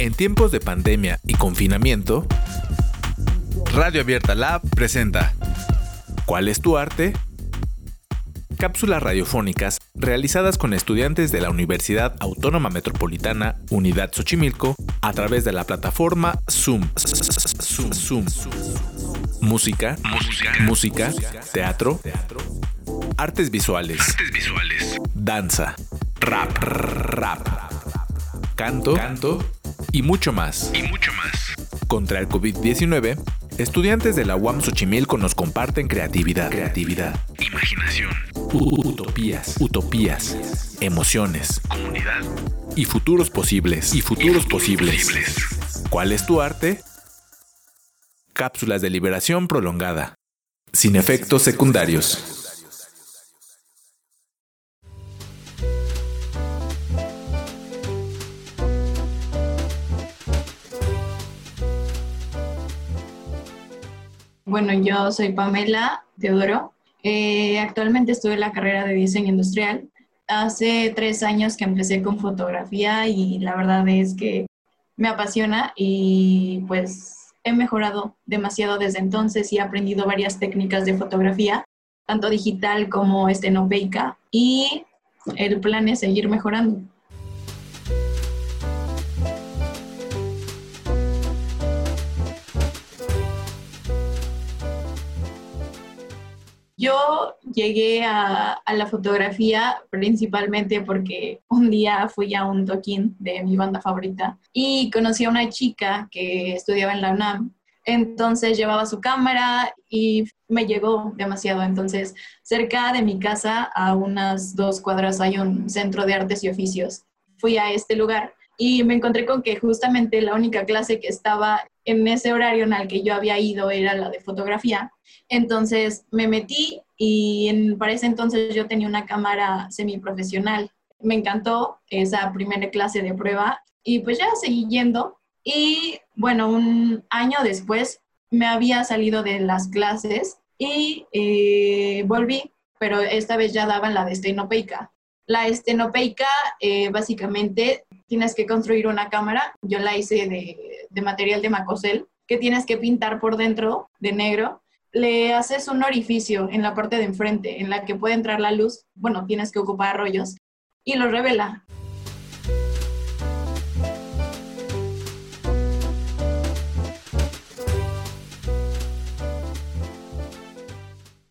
En tiempos de pandemia y confinamiento, Radio Abierta Lab presenta ¿Cuál es tu arte? Cápsulas radiofónicas realizadas con estudiantes de la Universidad Autónoma Metropolitana Unidad Xochimilco a través de la plataforma Zoom. Zoom. Zoom. Música, música, música, teatro, artes visuales, artes visuales, danza, rap, rap, canto, canto y mucho más. y mucho más. Contra el COVID-19, estudiantes de la UAM Xochimilco nos comparten creatividad, creatividad, Imaginación, utopías, utopías, emociones comunidad y futuros posibles, y futuros, futuros posibles. posibles. ¿Cuál es tu arte? Cápsulas de liberación prolongada, sin efectos secundarios. Bueno, yo soy Pamela Teodoro. Eh, actualmente estudio la carrera de diseño industrial. Hace tres años que empecé con fotografía y la verdad es que me apasiona y pues he mejorado demasiado desde entonces y he aprendido varias técnicas de fotografía, tanto digital como estenopeica y el plan es seguir mejorando. Yo llegué a, la fotografía principalmente porque un día fui a un toquín de mi banda favorita y conocí a una chica que estudiaba en la UNAM. Entonces llevaba su cámara y me llegó demasiado. Entonces, cerca de mi casa, a unas dos cuadras, hay un centro de artes y oficios. Fui a este lugar y me encontré con que justamente la única clase que estaba en ese horario en el que yo había ido era la de fotografía. Entonces me metí y para ese entonces yo tenía una cámara semiprofesional. Me encantó esa primera clase de prueba y pues ya seguí yendo. Y bueno, un año después me había salido de las clases y eh, volví, pero esta vez ya daban la de estenopeica. La estenopeica, eh, básicamente, tienes que construir una cámara. Yo la hice de, de material de macosel, que tienes que pintar por dentro de negro. Le haces un orificio en la parte de enfrente, en la que puede entrar la luz. Bueno, tienes que ocupar rollos. Y lo revela.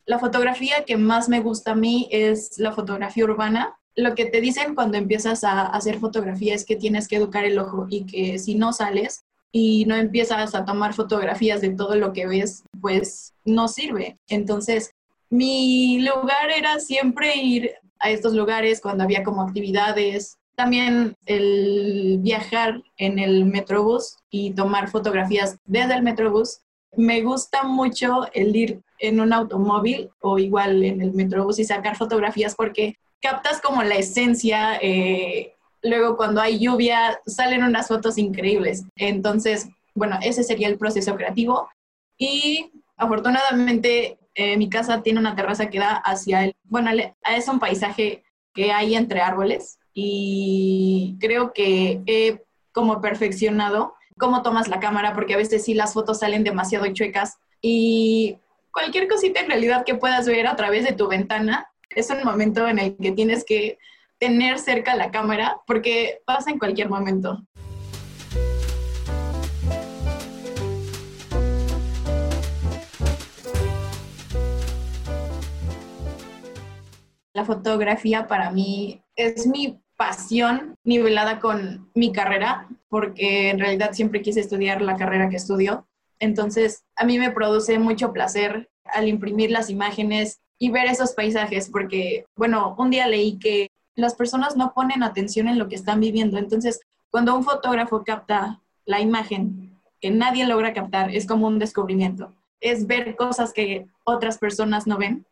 La fotografía que más me gusta a mí es la fotografía urbana, lo que te dicen cuando empiezas a hacer fotografía es que tienes que educar el ojo y que si no sales y no empiezas a tomar fotografías de todo lo que ves, pues no sirve. Entonces, mi lugar era siempre ir a estos lugares cuando había como actividades. También el viajar en el metrobús y tomar fotografías desde el metrobús. Me gusta mucho el ir en un automóvil o igual en el metrobús y sacar fotografías porque captas como la esencia. Eh, luego cuando hay lluvia salen unas fotos increíbles. Entonces, bueno, ese sería el proceso creativo. Y afortunadamente eh, mi casa tiene una terraza que da hacia el, bueno, es un paisaje que hay entre árboles y creo que he como perfeccionado cómo tomas la cámara, porque a veces sí las fotos salen demasiado chuecas y cualquier cosita en realidad que puedas ver a través de tu ventana es un momento en el que tienes que tener cerca la cámara porque pasa en cualquier momento. La fotografía para mí es mi pasión nivelada con mi carrera, porque en realidad siempre quise estudiar la carrera que estudio. Entonces, a mí me produce mucho placer al imprimir las imágenes y ver esos paisajes, porque, bueno, un día leí que las personas no ponen atención en lo que están viviendo. Entonces, cuando un fotógrafo capta la imagen que nadie logra captar, es como un descubrimiento. Es ver cosas que otras personas no ven.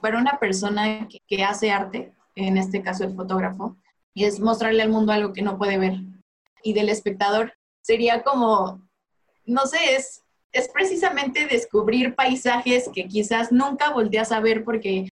Para una persona que, hace arte, en este caso el fotógrafo, y es mostrarle al mundo algo que no puede ver. Y del espectador sería como, no sé, es es precisamente descubrir paisajes que quizás nunca volteas a ver porque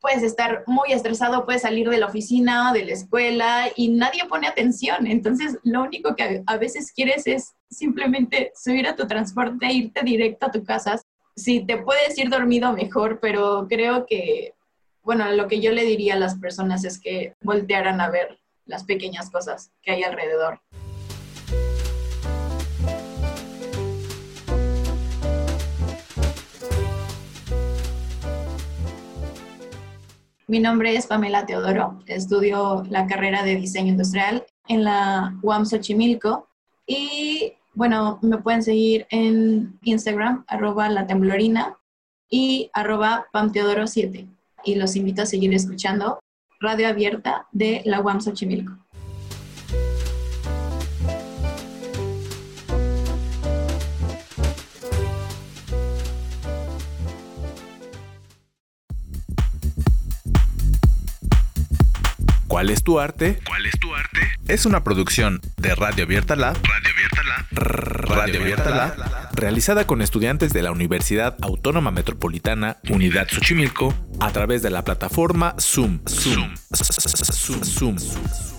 puedes estar muy estresado, puedes salir de la oficina, de la escuela y nadie pone atención. Entonces, lo único que a veces quieres es simplemente subir a tu transporte e irte directo a tu casa. Si te puedes ir dormido, mejor, pero creo que, bueno, lo que yo le diría a las personas es que voltearan a ver las pequeñas cosas que hay alrededor. Mi nombre es Pamela Teodoro, estudio la carrera de diseño industrial en la UAM Xochimilco y bueno, me pueden seguir en Instagram, arroba la temblorina y arroba pamteodoro7 y los invito a seguir escuchando Radio Abierta de la UAM Xochimilco. ¿Cuál es tu arte? ¿Cuál es tu arte? Es una producción de Radio Abierta Lab, Radio Abierta Lab. Radio Abierta Lab, realizada con estudiantes de la Universidad Autónoma Metropolitana, Unidad Xochimilco, a través de la plataforma Zoom. Zoom. Zoom. Zoom.